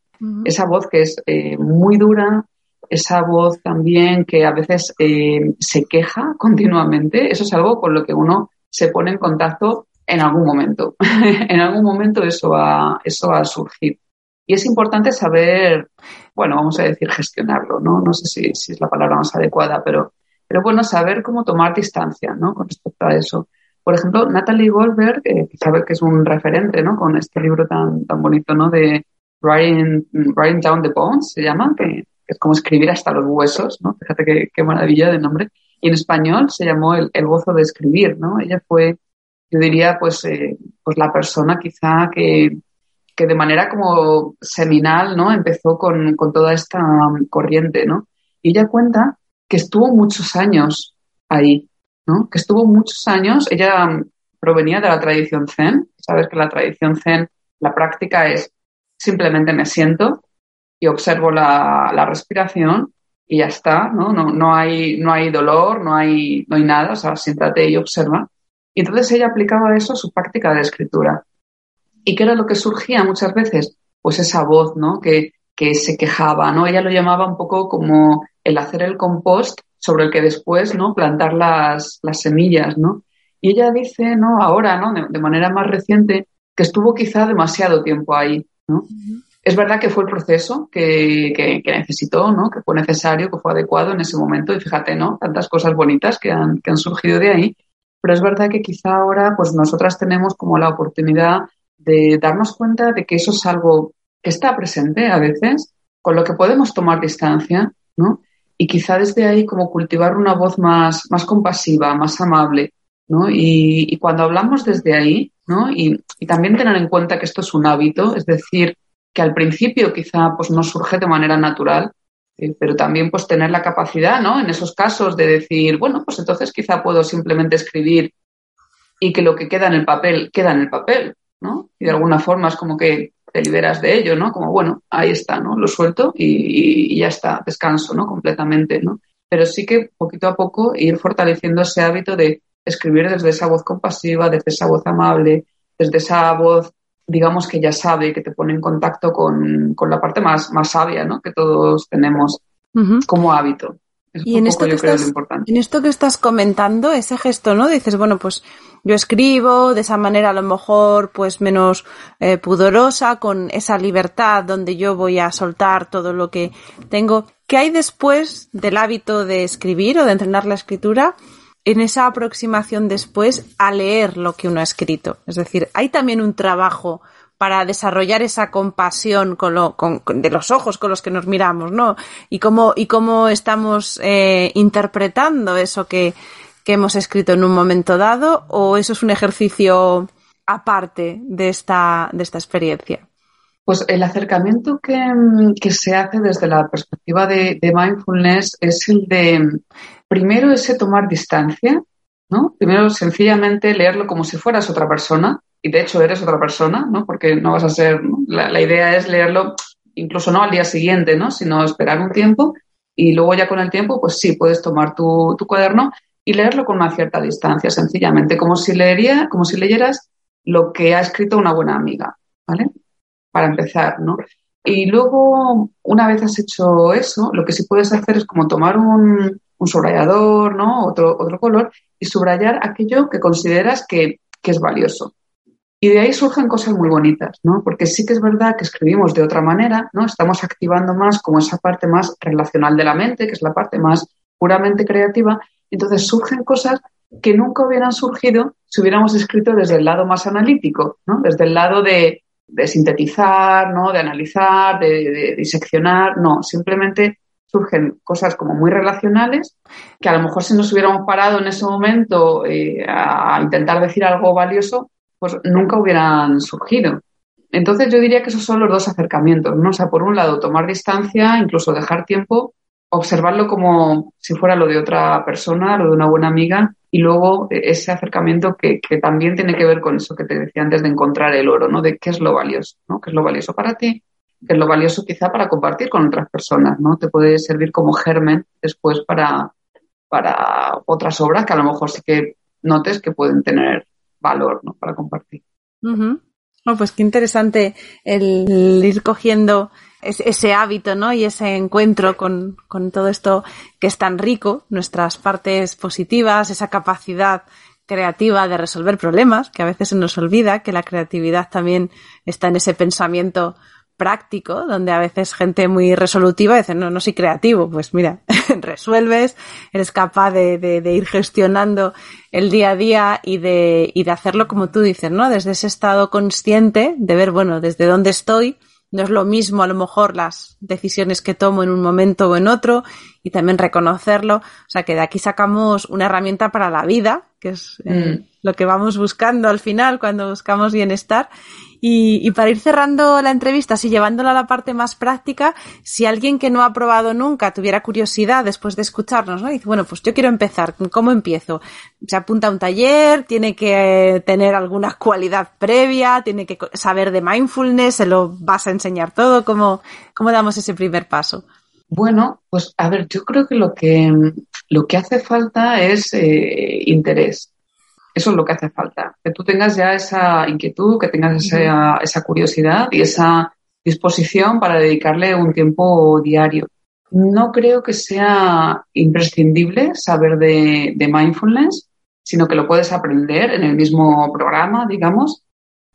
Speaker 4: Esa voz que es eh, muy dura, esa voz también que a veces eh, se queja continuamente, eso es algo con lo que uno se pone en contacto en algún momento. en algún momento eso va, eso va a surgir. Y es importante saber, bueno, vamos a decir gestionarlo, ¿no? No sé si, si es la palabra más adecuada, pero, pero bueno, saber cómo tomar distancia, ¿no? Con respecto a eso. Por ejemplo, Natalie Goldberg, eh, que sabe que es un referente, ¿no? Con este libro tan, tan bonito, ¿no? De Writing, Writing Down the Bones, se llama, que, es como escribir hasta los huesos, ¿no? Fíjate qué, qué maravilla de nombre. Y en español se llamó el, el, gozo de escribir, ¿no? Ella fue, yo diría, pues, eh, pues la persona quizá que, que de manera como seminal, ¿no? Empezó con, con toda esta corriente, ¿no? Y ella cuenta que estuvo muchos años ahí, ¿no? Que estuvo muchos años, ella provenía de la tradición zen, sabes que la tradición zen, la práctica es simplemente me siento y observo la, la respiración y ya está, ¿no? No, no, hay, no hay dolor, no hay, no hay nada, o sea, siéntate y observa. Y entonces ella aplicaba eso a su práctica de escritura. ¿Y qué era lo que surgía muchas veces? Pues esa voz, ¿no? Que, que se quejaba, ¿no? Ella lo llamaba un poco como el hacer el compost sobre el que después, ¿no? Plantar las, las semillas, ¿no? Y ella dice, ¿no? Ahora, ¿no? De, manera más reciente, que estuvo quizá demasiado tiempo ahí, ¿no? Es verdad que fue el proceso que, que, que, necesitó, ¿no? Que fue necesario, que fue adecuado en ese momento. Y fíjate, ¿no? Tantas cosas bonitas que han, que han surgido de ahí. Pero es verdad que quizá ahora, pues nosotras tenemos como la oportunidad de darnos cuenta de que eso es algo que está presente a veces, con lo que podemos tomar distancia, ¿no? Y quizá desde ahí como cultivar una voz más, más compasiva, más amable, ¿no? Y, cuando hablamos desde ahí, ¿no? Y, y, también tener en cuenta que esto es un hábito, es decir, que al principio quizá pues no surge de manera natural, eh, pero también pues tener la capacidad, ¿no? En esos casos de decir, bueno, pues entonces quizá puedo simplemente escribir y que lo que queda en el papel queda en el papel, ¿no? Y de alguna forma es como que te liberas de ello, ¿no? Como, bueno, ahí está, ¿no? Lo suelto y, y ya está, descanso, ¿no? Completamente, ¿no? Pero sí que poquito a poco ir fortaleciendo ese hábito de escribir desde esa voz compasiva, desde esa voz amable, desde esa voz digamos que ya sabe, que te pone en contacto con, la parte más, más sabia, ¿no? Que todos tenemos como hábito.
Speaker 3: Y en esto, que estás, en esto que estás comentando, ese gesto, ¿no? Dices, bueno, pues yo escribo de esa manera a lo mejor pues menos eh, pudorosa, con esa libertad donde yo voy a soltar todo lo que tengo. ¿Qué hay después del hábito de escribir o de entrenar la escritura? en esa aproximación después a leer lo que uno ha escrito. Es decir, hay también un trabajo para desarrollar esa compasión de los ojos con los que nos miramos, ¿no? Y cómo, y cómo estamos eh, interpretando eso que, que hemos escrito en un momento dado, o eso es un ejercicio aparte de esta, de esta experiencia.
Speaker 4: Pues el acercamiento que, que, se hace desde la perspectiva de, de, mindfulness es el de, primero, ese tomar distancia, ¿no? Primero, sencillamente leerlo como si fueras otra persona, y de hecho eres otra persona, ¿no? Porque no vas a ser, la, la, idea es leerlo incluso no al día siguiente, ¿no? Sino esperar un tiempo y luego ya con el tiempo, pues sí, puedes tomar tu, tu cuaderno y leerlo con una cierta distancia, sencillamente, como si leería, como si leyeras lo que ha escrito una buena amiga, ¿vale? para empezar, ¿no? Y luego, una vez has hecho eso, lo que sí puedes hacer es como tomar un, subrayador, ¿no? Otro, otro color y subrayar aquello que consideras que, es valioso. Y de ahí surgen cosas muy bonitas, ¿no? Porque sí que es verdad que escribimos de otra manera, ¿no? Estamos activando más como esa parte más relacional de la mente, que es la parte más puramente creativa. Entonces surgen cosas que nunca hubieran surgido si hubiéramos escrito desde el lado más analítico, ¿no? Desde el lado de, sintetizar, ¿no? de analizar, de, diseccionar, no, simplemente surgen cosas como muy relacionales que a lo mejor si nos hubiéramos parado en ese momento eh, a intentar decir algo valioso, pues nunca hubieran surgido. Entonces yo diría que esos son los dos acercamientos, ¿no? O sea, por un lado tomar distancia, incluso dejar tiempo, observarlo como si fuera lo de otra persona, lo de una buena amiga, y luego eh, ese acercamiento que, también tiene que ver con eso que te decía antes de encontrar el oro, ¿no? De qué es lo valioso, ¿no? ¿Qué es lo valioso para ti? ¿Qué es lo valioso quizá para compartir con otras personas, ¿no? Te puede servir como germen después para, para otras obras que a lo mejor sí que notes que pueden tener valor, ¿no? Para compartir.
Speaker 3: pues qué interesante el ir cogiendo ese hábito, ¿no? Y ese encuentro con, con todo esto que es tan rico, nuestras partes positivas, esa capacidad creativa de resolver problemas, que a veces se nos olvida que la creatividad también está en ese pensamiento práctico, donde a veces gente muy resolutiva dice, no, no soy creativo. Pues mira, resuelves, eres capaz de, de, de, ir gestionando el día a día y de, y de hacerlo como tú dices, ¿no? Desde ese estado consciente de ver, bueno, desde dónde estoy, no es lo mismo a lo mejor las decisiones que tomo en un momento o en otro y también reconocerlo. O sea que de aquí sacamos una herramienta para la vida, que es eh, mm. lo que vamos buscando al final cuando buscamos bienestar. Y, para ir cerrando la entrevista, así llevándola a la parte más práctica, si alguien que no ha probado nunca tuviera curiosidad después de escucharnos, ¿no? dice, bueno, pues yo quiero empezar, ¿cómo empiezo? Se apunta a un taller, tiene que tener alguna cualidad previa, tiene que saber de mindfulness, se lo vas a enseñar todo, ¿cómo, cómo damos ese primer paso?
Speaker 4: Bueno, pues a ver, yo creo que lo que, lo que hace falta es eh, interés. Eso es lo que hace falta, que tú tengas ya esa inquietud, que tengas esa, esa curiosidad y esa disposición para dedicarle un tiempo diario. No creo que sea imprescindible saber de, de, mindfulness, sino que lo puedes aprender en el mismo programa, digamos.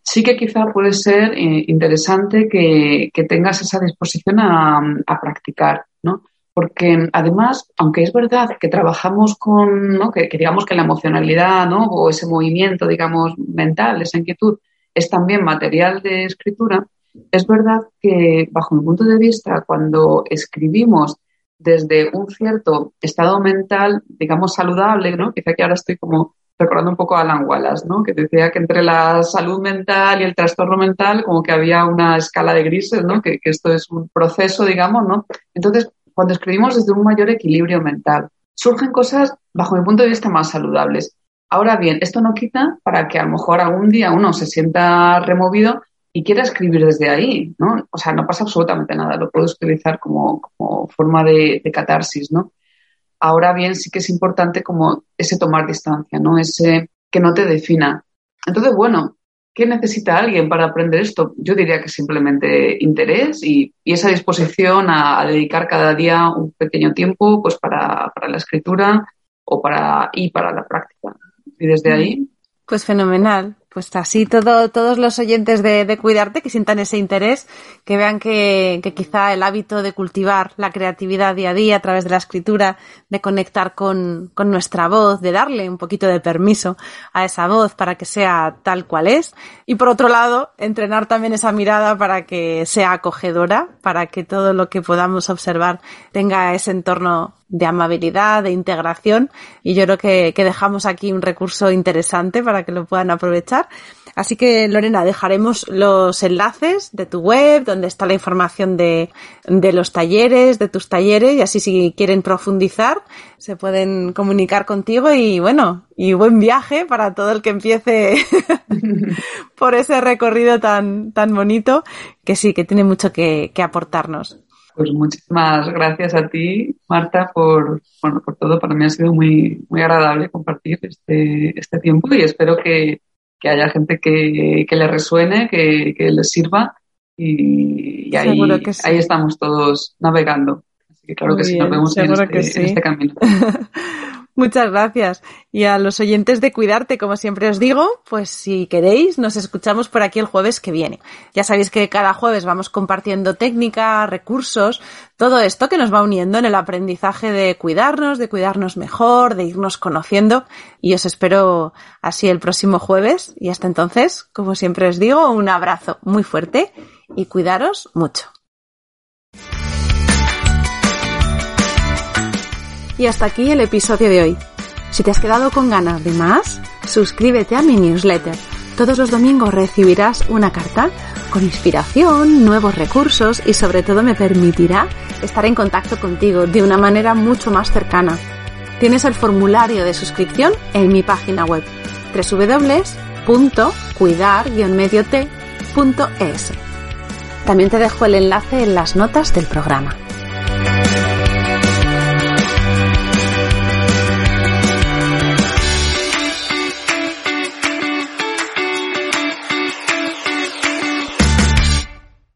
Speaker 4: Sí que quizá puede ser eh, interesante que, que, tengas esa disposición a, practicar, ¿no? porque además, aunque es verdad que trabajamos con, ¿no? que, digamos que la emocionalidad ¿no? o ese movimiento, digamos, mental, esa inquietud, es también material de escritura, es verdad que bajo mi punto de vista, cuando escribimos desde un cierto estado mental, digamos, saludable, ¿no? Quizá que ahora estoy como recordando un poco a Alan Wallace, ¿no? Que decía que entre la salud mental y el trastorno mental como que había una escala de grises, ¿no? Que, esto es un proceso, digamos, ¿no? Entonces, cuando escribimos desde un mayor equilibrio mental. Surgen cosas, bajo mi punto de vista, más saludables. Ahora bien, esto no quita para que a lo mejor algún día uno se sienta removido y quiera escribir desde ahí, ¿no? O sea, no pasa absolutamente nada, lo puedes utilizar como, como forma de, de, catarsis, ¿no? Ahora bien, sí que es importante como ese tomar distancia, ¿no? Ese que no te defina. Entonces, bueno, ¿qué necesita alguien para aprender esto? Yo diría que simplemente interés y, esa disposición a, dedicar cada día un pequeño tiempo pues para, la escritura o para, y para la práctica. Y desde ahí.
Speaker 3: Pues fenomenal pues así todo, todos los oyentes de, Cuidarte que sientan ese interés, que vean que, quizá el hábito de cultivar la creatividad día a día a través de la escritura, de conectar con, con nuestra voz, de darle un poquito de permiso a esa voz para que sea tal cual es. Y por otro lado, entrenar también esa mirada para que sea acogedora, para que todo lo que podamos observar tenga ese entorno de amabilidad, de integración y yo creo que, que, dejamos aquí un recurso interesante para que lo puedan aprovechar. Así que Lorena, dejaremos los enlaces de tu web, donde está la información de, de los talleres, de tus talleres y así si quieren profundizar se pueden comunicar contigo y bueno, y buen viaje para todo el que empiece por ese recorrido tan, tan bonito que sí, que tiene mucho que, que aportarnos.
Speaker 4: Pues muchísimas gracias a ti, Marta, por, bueno, por todo. Para mí ha sido muy, muy agradable compartir este, este tiempo y espero que, que haya gente que, que le resuene, que, que les sirva y, ahí, ahí estamos todos navegando. Así que claro que sí, nos vemos en este, en este camino.
Speaker 3: Muchas gracias. Y a los oyentes de Cuidarte, como siempre os digo, pues si queréis, nos escuchamos por aquí el jueves que viene. Ya sabéis que cada jueves vamos compartiendo técnicas, recursos, todo esto que nos va uniendo en el aprendizaje de cuidarnos, de cuidarnos mejor, de irnos conociendo. Y os espero así el próximo jueves. Y hasta entonces, como siempre os digo, un abrazo muy fuerte y cuidaros mucho. Y hasta aquí el episodio de hoy. Si te has quedado con ganas de más, suscríbete a mi newsletter. Todos los domingos recibirás una carta con inspiración, nuevos recursos y sobre todo me permitirá estar en contacto contigo de una manera mucho más cercana. Tienes el formulario de suscripción en mi página web www.cuidar-mediote.es. También te dejo el enlace en las notas del programa.